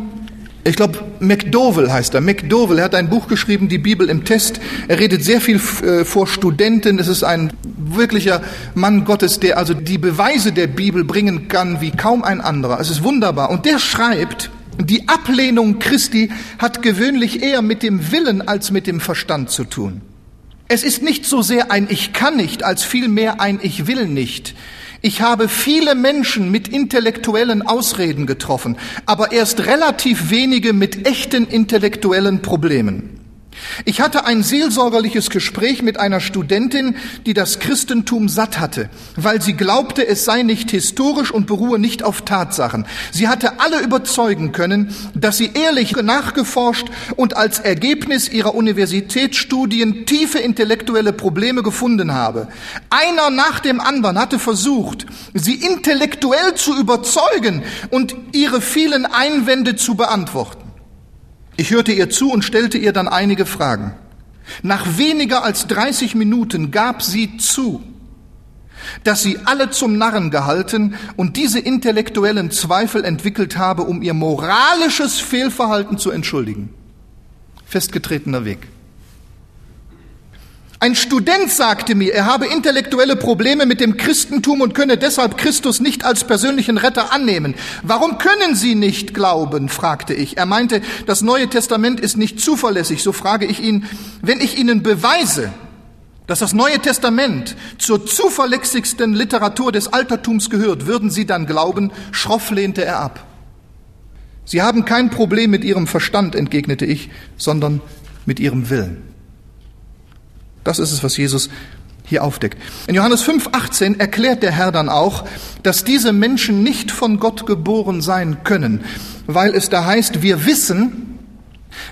ich glaube, McDowell heißt er. McDowell, er hat ein Buch geschrieben, die Bibel im Test. Er redet sehr viel äh, vor Studenten. Es ist ein wirklicher Mann Gottes, der also die Beweise der Bibel bringen kann wie kaum ein anderer. Es ist wunderbar. Und der schreibt, die Ablehnung Christi hat gewöhnlich eher mit dem Willen als mit dem Verstand zu tun. Es ist nicht so sehr ein Ich kann nicht, als vielmehr ein Ich will nicht. Ich habe viele Menschen mit intellektuellen Ausreden getroffen, aber erst relativ wenige mit echten intellektuellen Problemen. Ich hatte ein seelsorgerliches Gespräch mit einer Studentin, die das Christentum satt hatte, weil sie glaubte, es sei nicht historisch und beruhe nicht auf Tatsachen. Sie hatte alle überzeugen können, dass sie ehrlich nachgeforscht und als Ergebnis ihrer Universitätsstudien tiefe intellektuelle Probleme gefunden habe. Einer nach dem anderen hatte versucht, sie intellektuell zu überzeugen und ihre vielen Einwände zu beantworten. Ich hörte ihr zu und stellte ihr dann einige Fragen. Nach weniger als 30 Minuten gab sie zu, dass sie alle zum Narren gehalten und diese intellektuellen Zweifel entwickelt habe, um ihr moralisches Fehlverhalten zu entschuldigen. Festgetretener Weg. Ein Student sagte mir, er habe intellektuelle Probleme mit dem Christentum und könne deshalb Christus nicht als persönlichen Retter annehmen. Warum können Sie nicht glauben? fragte ich. Er meinte, das Neue Testament ist nicht zuverlässig. So frage ich ihn, wenn ich Ihnen beweise, dass das Neue Testament zur zuverlässigsten Literatur des Altertums gehört, würden Sie dann glauben? Schroff lehnte er ab. Sie haben kein Problem mit Ihrem Verstand, entgegnete ich, sondern mit Ihrem Willen. Das ist es, was Jesus hier aufdeckt. In Johannes 5,18 erklärt der Herr dann auch, dass diese Menschen nicht von Gott geboren sein können, weil es da heißt, wir wissen,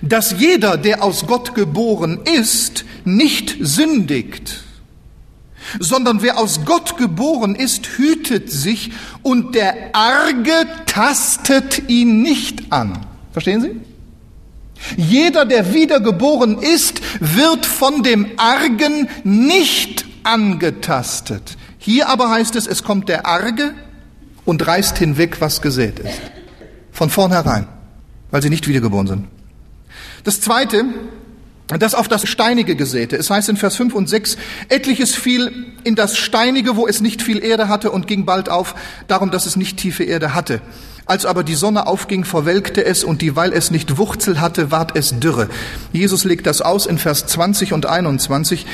dass jeder, der aus Gott geboren ist, nicht sündigt, sondern wer aus Gott geboren ist, hütet sich und der Arge tastet ihn nicht an. Verstehen Sie? Jeder, der wiedergeboren ist, wird von dem Argen nicht angetastet. Hier aber heißt es, es kommt der Arge und reißt hinweg, was gesät ist. Von vornherein, weil sie nicht wiedergeboren sind. Das zweite, das auf das Steinige gesäte. Es heißt in Vers 5 und 6, etliches fiel in das Steinige, wo es nicht viel Erde hatte und ging bald auf, darum, dass es nicht tiefe Erde hatte. Als aber die Sonne aufging, verwelkte es und dieweil es nicht Wurzel hatte, ward es dürre. Jesus legt das aus in Vers 20 und 21.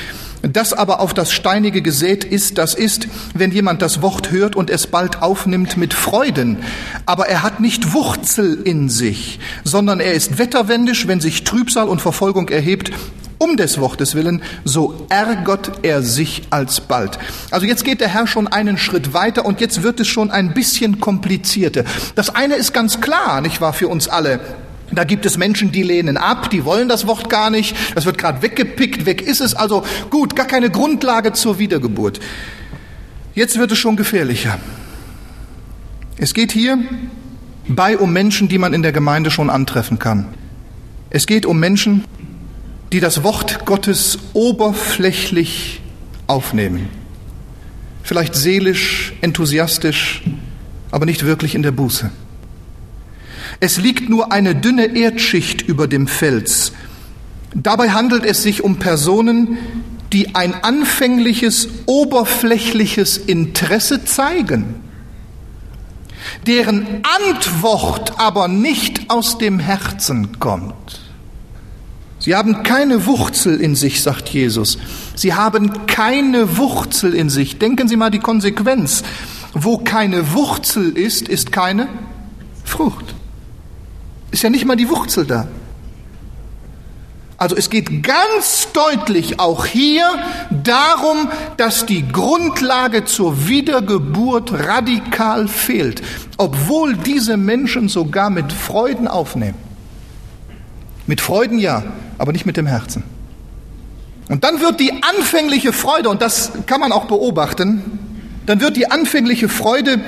Das aber auf das Steinige gesät ist, das ist, wenn jemand das Wort hört und es bald aufnimmt mit Freuden. Aber er hat nicht Wurzel in sich, sondern er ist wetterwendisch, wenn sich Trübsal und Verfolgung erhebt um des Wortes willen, so ärgert er sich alsbald. Also jetzt geht der Herr schon einen Schritt weiter und jetzt wird es schon ein bisschen komplizierter. Das eine ist ganz klar, nicht wahr, für uns alle. Da gibt es Menschen, die lehnen ab, die wollen das Wort gar nicht, das wird gerade weggepickt, weg ist es, also gut, gar keine Grundlage zur Wiedergeburt. Jetzt wird es schon gefährlicher. Es geht hier bei um Menschen, die man in der Gemeinde schon antreffen kann. Es geht um Menschen, die das Wort Gottes oberflächlich aufnehmen. Vielleicht seelisch, enthusiastisch, aber nicht wirklich in der Buße. Es liegt nur eine dünne Erdschicht über dem Fels. Dabei handelt es sich um Personen, die ein anfängliches, oberflächliches Interesse zeigen. deren Antwort aber nicht aus dem Herzen kommt. Sie haben keine Wurzel in sich, sagt Jesus. Sie haben keine Wurzel in sich. Denken Sie mal die Konsequenz. Wo keine Wurzel ist, ist keine Frucht. Ist ja nicht mal die Wurzel da. Also es geht ganz deutlich auch hier darum, dass die Grundlage zur Wiedergeburt radikal fehlt, obwohl diese Menschen sogar mit Freuden aufnehmen. Mit Freuden ja, aber nicht mit dem Herzen. Und dann wird die anfängliche Freude, und das kann man auch beobachten, dann wird die anfängliche Freude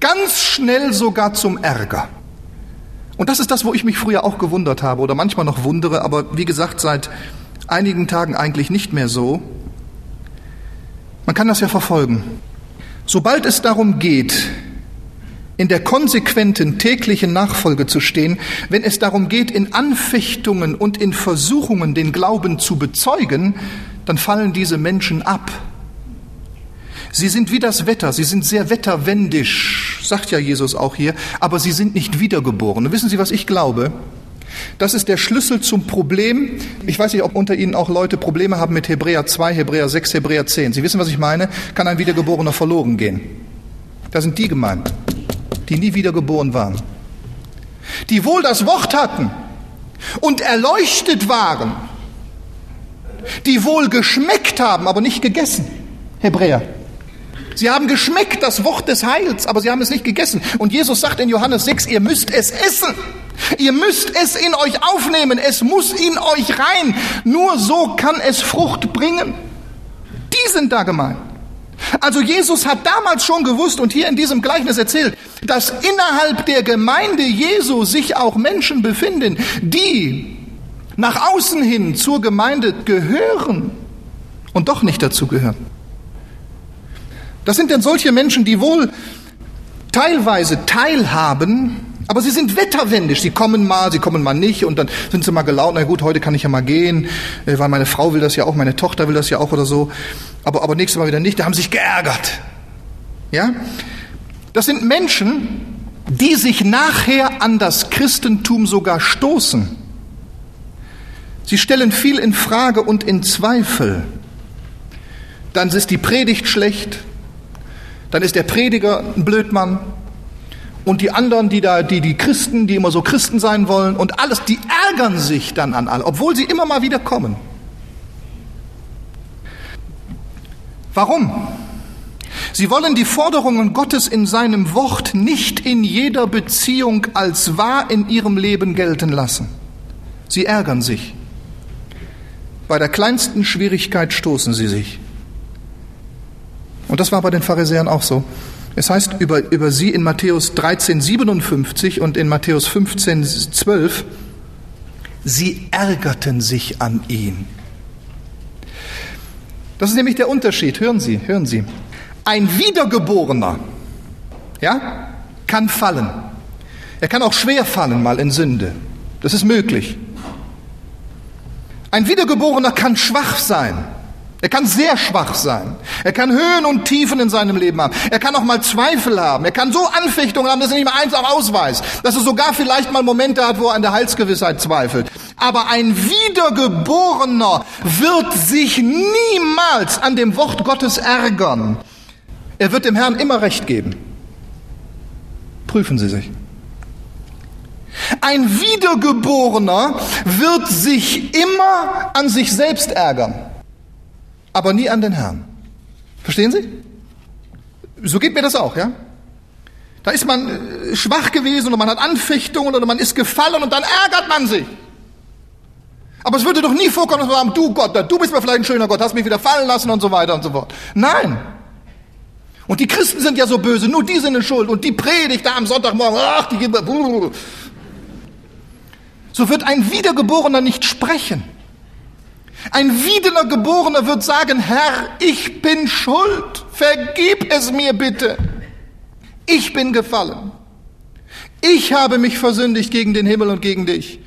ganz schnell sogar zum Ärger. Und das ist das, wo ich mich früher auch gewundert habe oder manchmal noch wundere, aber wie gesagt, seit einigen Tagen eigentlich nicht mehr so. Man kann das ja verfolgen. Sobald es darum geht, in der konsequenten täglichen Nachfolge zu stehen, wenn es darum geht, in Anfechtungen und in Versuchungen den Glauben zu bezeugen, dann fallen diese Menschen ab. Sie sind wie das Wetter, sie sind sehr wetterwendisch, sagt ja Jesus auch hier, aber sie sind nicht wiedergeboren. Wissen Sie, was ich glaube? Das ist der Schlüssel zum Problem. Ich weiß nicht, ob unter Ihnen auch Leute Probleme haben mit Hebräer 2, Hebräer 6, Hebräer 10. Sie wissen, was ich meine? Kann ein Wiedergeborener verloren gehen? Da sind die gemeint die nie wiedergeboren waren, die wohl das Wort hatten und erleuchtet waren, die wohl geschmeckt haben, aber nicht gegessen. Hebräer. Sie haben geschmeckt das Wort des Heils, aber sie haben es nicht gegessen. Und Jesus sagt in Johannes 6, ihr müsst es essen. Ihr müsst es in euch aufnehmen. Es muss in euch rein. Nur so kann es Frucht bringen. Die sind da gemeint. Also Jesus hat damals schon gewusst und hier in diesem Gleichnis erzählt, dass innerhalb der Gemeinde Jesu sich auch Menschen befinden, die nach außen hin zur Gemeinde gehören und doch nicht dazu gehören. Das sind denn solche Menschen, die wohl teilweise teilhaben, aber sie sind wetterwendisch. Sie kommen mal, sie kommen mal nicht und dann sind sie mal gelaunt. Na gut, heute kann ich ja mal gehen, äh, weil meine Frau will das ja auch, meine Tochter will das ja auch oder so aber, aber nächstes Mal wieder nicht, da haben sich geärgert. Ja? Das sind Menschen, die sich nachher an das Christentum sogar stoßen. Sie stellen viel in Frage und in Zweifel. Dann ist die Predigt schlecht, dann ist der Prediger ein Blödmann und die anderen, die da, die, die Christen, die immer so Christen sein wollen und alles, die ärgern sich dann an alle, obwohl sie immer mal wieder kommen. Warum? Sie wollen die Forderungen Gottes in seinem Wort nicht in jeder Beziehung als wahr in ihrem Leben gelten lassen. Sie ärgern sich. Bei der kleinsten Schwierigkeit stoßen sie sich. Und das war bei den Pharisäern auch so. Es heißt über, über sie in Matthäus 13, 57 und in Matthäus 15, 12, sie ärgerten sich an ihn. Das ist nämlich der Unterschied. Hören Sie, hören Sie. Ein Wiedergeborener, ja, kann fallen. Er kann auch schwer fallen, mal in Sünde. Das ist möglich. Ein Wiedergeborener kann schwach sein. Er kann sehr schwach sein. Er kann Höhen und Tiefen in seinem Leben haben. Er kann auch mal Zweifel haben. Er kann so Anfechtungen haben, dass er nicht mal eins ausweist. Dass er sogar vielleicht mal Momente hat, wo er an der Heilsgewissheit zweifelt. Aber ein Wiedergeborener wird sich niemals an dem Wort Gottes ärgern. Er wird dem Herrn immer Recht geben. Prüfen Sie sich. Ein Wiedergeborener wird sich immer an sich selbst ärgern, aber nie an den Herrn. Verstehen Sie? So geht mir das auch, ja? Da ist man äh, schwach gewesen oder man hat Anfechtungen oder man ist gefallen und dann ärgert man sich. Aber es würde doch nie vorkommen, dass wir sagen, du Gott, du bist mir vielleicht ein schöner Gott, hast mich wieder fallen lassen und so weiter und so fort. Nein. Und die Christen sind ja so böse, nur die sind in Schuld und die Predigt da am Sonntagmorgen, ach, die So wird ein Wiedergeborener nicht sprechen. Ein Wiedergeborener wird sagen, Herr, ich bin schuld, vergib es mir bitte. Ich bin gefallen. Ich habe mich versündigt gegen den Himmel und gegen dich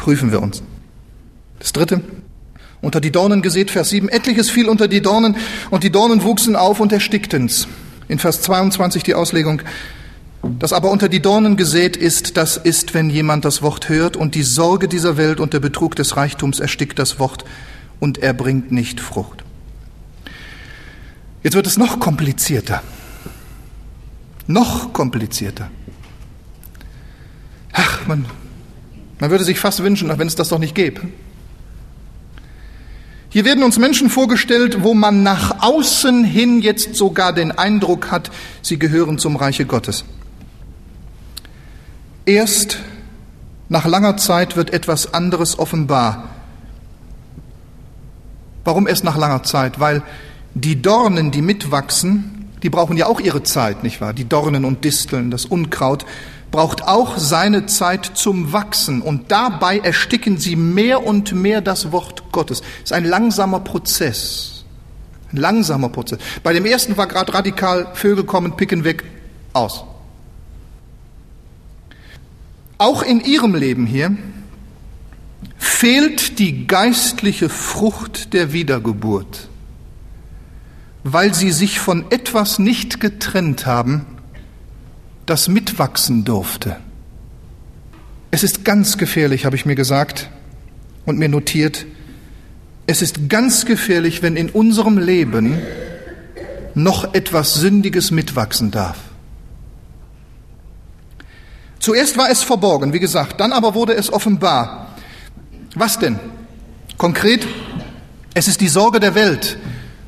prüfen wir uns. Das dritte, unter die Dornen gesät, Vers 7, etliches fiel unter die Dornen und die Dornen wuchsen auf und erstickten's. In Vers 22 die Auslegung, das aber unter die Dornen gesät ist, das ist, wenn jemand das Wort hört und die Sorge dieser Welt und der Betrug des Reichtums erstickt das Wort und er bringt nicht Frucht. Jetzt wird es noch komplizierter. Noch komplizierter. Ach, man, man würde sich fast wünschen, wenn es das doch nicht gäbe. Hier werden uns Menschen vorgestellt, wo man nach außen hin jetzt sogar den Eindruck hat, sie gehören zum Reiche Gottes. Erst nach langer Zeit wird etwas anderes offenbar. Warum erst nach langer Zeit? Weil die Dornen, die mitwachsen, die brauchen ja auch ihre Zeit, nicht wahr? Die Dornen und Disteln, das Unkraut braucht auch seine Zeit zum Wachsen und dabei ersticken sie mehr und mehr das Wort Gottes. Es ist ein langsamer Prozess. Ein langsamer Prozess. Bei dem ersten war gerade radikal, Vögel kommen, picken weg, aus. Auch in ihrem Leben hier fehlt die geistliche Frucht der Wiedergeburt, weil sie sich von etwas nicht getrennt haben, das mitwachsen durfte. Es ist ganz gefährlich, habe ich mir gesagt und mir notiert, es ist ganz gefährlich, wenn in unserem Leben noch etwas Sündiges mitwachsen darf. Zuerst war es verborgen, wie gesagt, dann aber wurde es offenbar. Was denn? Konkret, es ist die Sorge der Welt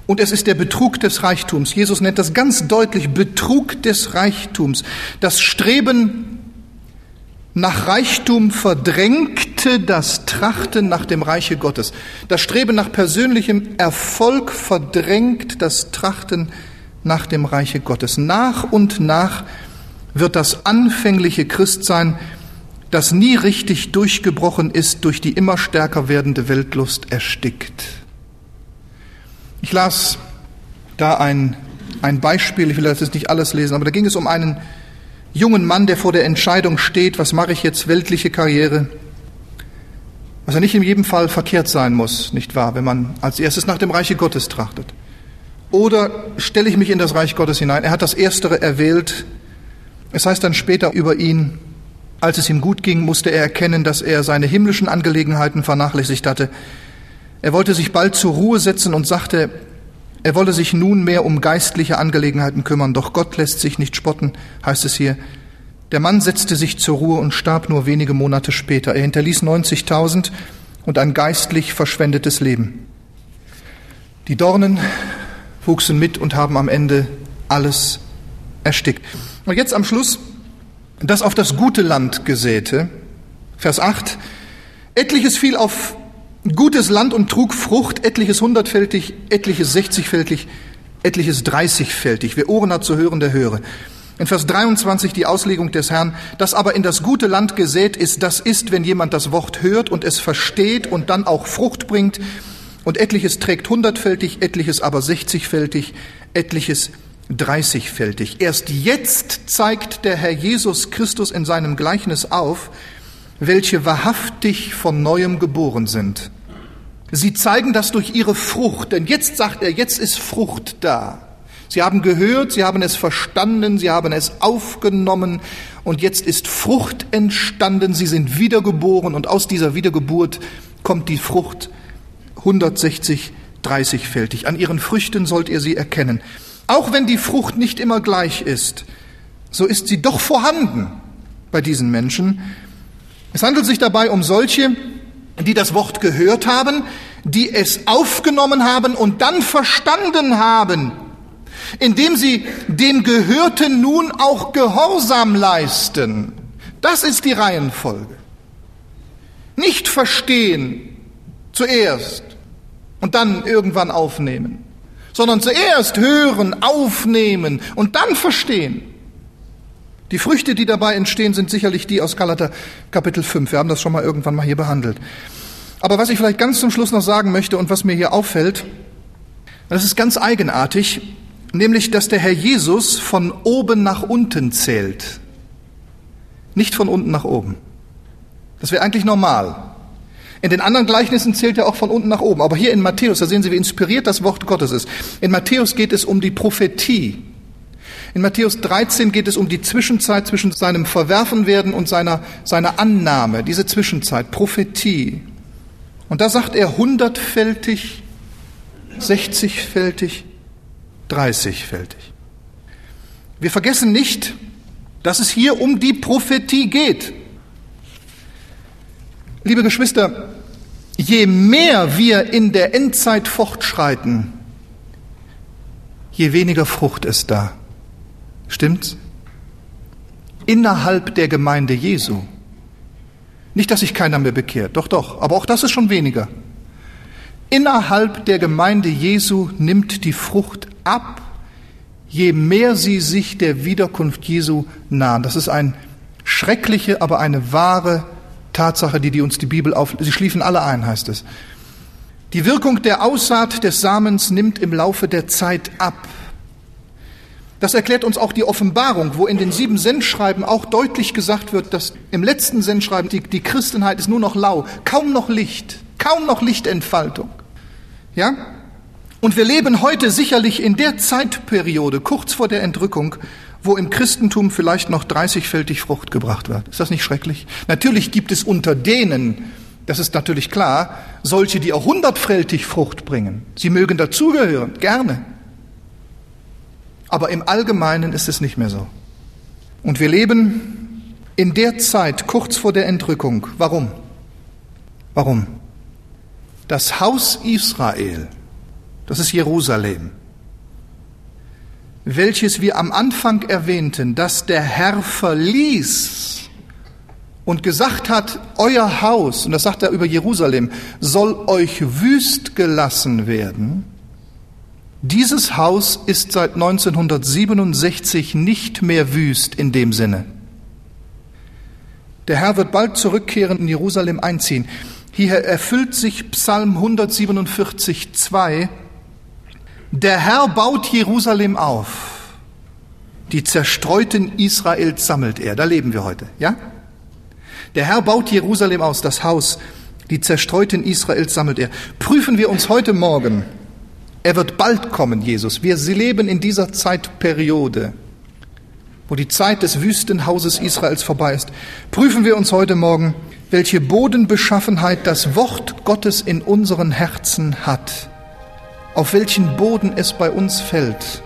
und es ist der Betrug des Reichtums. Jesus nennt das ganz deutlich Betrug des Reichtums. Das Streben nach Reichtum verdrängte das Trachten nach dem Reiche Gottes. Das Streben nach persönlichem Erfolg verdrängt das Trachten nach dem Reiche Gottes. Nach und nach wird das anfängliche Christsein, das nie richtig durchgebrochen ist, durch die immer stärker werdende Weltlust erstickt. Ich las da ein, ein Beispiel, ich will das jetzt nicht alles lesen, aber da ging es um einen jungen Mann, der vor der Entscheidung steht, was mache ich jetzt, weltliche Karriere, was ja nicht in jedem Fall verkehrt sein muss, nicht wahr, wenn man als erstes nach dem Reiche Gottes trachtet. Oder stelle ich mich in das Reich Gottes hinein? Er hat das Erstere erwählt, es heißt dann später über ihn, als es ihm gut ging, musste er erkennen, dass er seine himmlischen Angelegenheiten vernachlässigt hatte. Er wollte sich bald zur Ruhe setzen und sagte, er wolle sich nunmehr um geistliche Angelegenheiten kümmern, doch Gott lässt sich nicht spotten, heißt es hier. Der Mann setzte sich zur Ruhe und starb nur wenige Monate später. Er hinterließ 90.000 und ein geistlich verschwendetes Leben. Die Dornen wuchsen mit und haben am Ende alles erstickt. Und jetzt am Schluss das auf das gute Land gesäte. Vers 8. Etliches fiel auf gutes Land und trug Frucht, etliches hundertfältig, etliches sechzigfältig, etliches dreißigfältig. Wer Ohren hat zu hören, der höre. In Vers 23 die Auslegung des Herrn, das aber in das gute Land gesät ist, das ist, wenn jemand das Wort hört und es versteht und dann auch Frucht bringt, und etliches trägt hundertfältig, etliches aber sechzigfältig, etliches dreißigfältig. Erst jetzt zeigt der Herr Jesus Christus in seinem Gleichnis auf, welche wahrhaftig von neuem geboren sind. Sie zeigen das durch ihre Frucht, denn jetzt sagt er, jetzt ist Frucht da. Sie haben gehört, sie haben es verstanden, sie haben es aufgenommen und jetzt ist Frucht entstanden, sie sind wiedergeboren und aus dieser Wiedergeburt kommt die Frucht 160, 30-fältig. An ihren Früchten sollt ihr sie erkennen. Auch wenn die Frucht nicht immer gleich ist, so ist sie doch vorhanden bei diesen Menschen. Es handelt sich dabei um solche, die das Wort gehört haben, die es aufgenommen haben und dann verstanden haben, indem sie dem Gehörten nun auch Gehorsam leisten. Das ist die Reihenfolge. Nicht verstehen zuerst und dann irgendwann aufnehmen sondern zuerst hören, aufnehmen und dann verstehen. Die Früchte, die dabei entstehen, sind sicherlich die aus Galater Kapitel 5. Wir haben das schon mal irgendwann mal hier behandelt. Aber was ich vielleicht ganz zum Schluss noch sagen möchte und was mir hier auffällt, das ist ganz eigenartig, nämlich dass der Herr Jesus von oben nach unten zählt, nicht von unten nach oben. Das wäre eigentlich normal. In den anderen Gleichnissen zählt er auch von unten nach oben. Aber hier in Matthäus, da sehen Sie, wie inspiriert das Wort Gottes ist. In Matthäus geht es um die Prophetie. In Matthäus 13 geht es um die Zwischenzeit zwischen seinem Verwerfenwerden und seiner, seiner Annahme, diese Zwischenzeit, Prophetie. Und da sagt er hundertfältig, sechzigfältig, dreißigfältig. Wir vergessen nicht, dass es hier um die Prophetie geht. Liebe Geschwister, je mehr wir in der Endzeit fortschreiten, je weniger Frucht ist da. Stimmt's? Innerhalb der Gemeinde Jesu. Nicht, dass sich keiner mehr bekehrt, doch, doch, aber auch das ist schon weniger. Innerhalb der Gemeinde Jesu nimmt die Frucht ab, je mehr sie sich der Wiederkunft Jesu nahen. Das ist eine schreckliche, aber eine wahre Tatsache, die, die uns die Bibel auf. Sie schliefen alle ein, heißt es. Die Wirkung der Aussaat des Samens nimmt im Laufe der Zeit ab. Das erklärt uns auch die Offenbarung, wo in den sieben Sendschreiben auch deutlich gesagt wird, dass im letzten Sendschreiben die, die Christenheit ist nur noch lau, kaum noch Licht, kaum noch Lichtentfaltung. Ja? Und wir leben heute sicherlich in der Zeitperiode, kurz vor der Entrückung, wo im Christentum vielleicht noch 30-fältig Frucht gebracht wird. Ist das nicht schrecklich? Natürlich gibt es unter denen, das ist natürlich klar, solche, die auch hundertfältig Frucht bringen. Sie mögen dazugehören, gerne. Aber im Allgemeinen ist es nicht mehr so. Und wir leben in der Zeit kurz vor der Entrückung. Warum? Warum? Das Haus Israel, das ist Jerusalem, welches wir am Anfang erwähnten, dass der Herr verließ und gesagt hat, euer Haus, und das sagt er über Jerusalem, soll euch wüst gelassen werden. Dieses Haus ist seit 1967 nicht mehr wüst in dem Sinne. Der Herr wird bald zurückkehren in Jerusalem einziehen. Hier erfüllt sich Psalm 147, 2. Der Herr baut Jerusalem auf. Die zerstreuten Israels sammelt er. Da leben wir heute, ja? Der Herr baut Jerusalem aus, das Haus, die zerstreuten Israels sammelt er. Prüfen wir uns heute Morgen. Er wird bald kommen, Jesus. Wir leben in dieser Zeitperiode, wo die Zeit des Wüstenhauses Israels vorbei ist. Prüfen wir uns heute Morgen, welche Bodenbeschaffenheit das Wort Gottes in unseren Herzen hat, auf welchen Boden es bei uns fällt.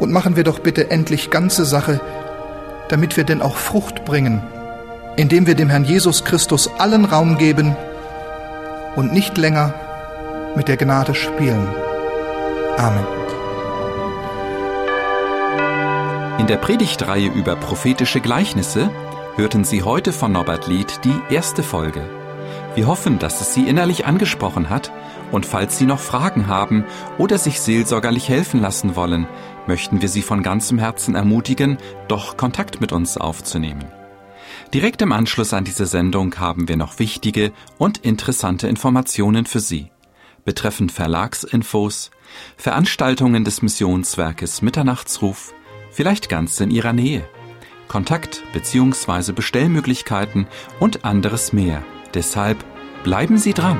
Und machen wir doch bitte endlich ganze Sache, damit wir denn auch Frucht bringen indem wir dem Herrn Jesus Christus allen Raum geben und nicht länger mit der Gnade spielen. Amen. In der Predigtreihe über prophetische Gleichnisse hörten Sie heute von Norbert Lied die erste Folge. Wir hoffen, dass es Sie innerlich angesprochen hat und falls Sie noch Fragen haben oder sich seelsorgerlich helfen lassen wollen, möchten wir Sie von ganzem Herzen ermutigen, doch Kontakt mit uns aufzunehmen. Direkt im Anschluss an diese Sendung haben wir noch wichtige und interessante Informationen für Sie betreffend Verlagsinfos, Veranstaltungen des Missionswerkes Mitternachtsruf, vielleicht ganz in Ihrer Nähe, Kontakt bzw. Bestellmöglichkeiten und anderes mehr. Deshalb bleiben Sie dran.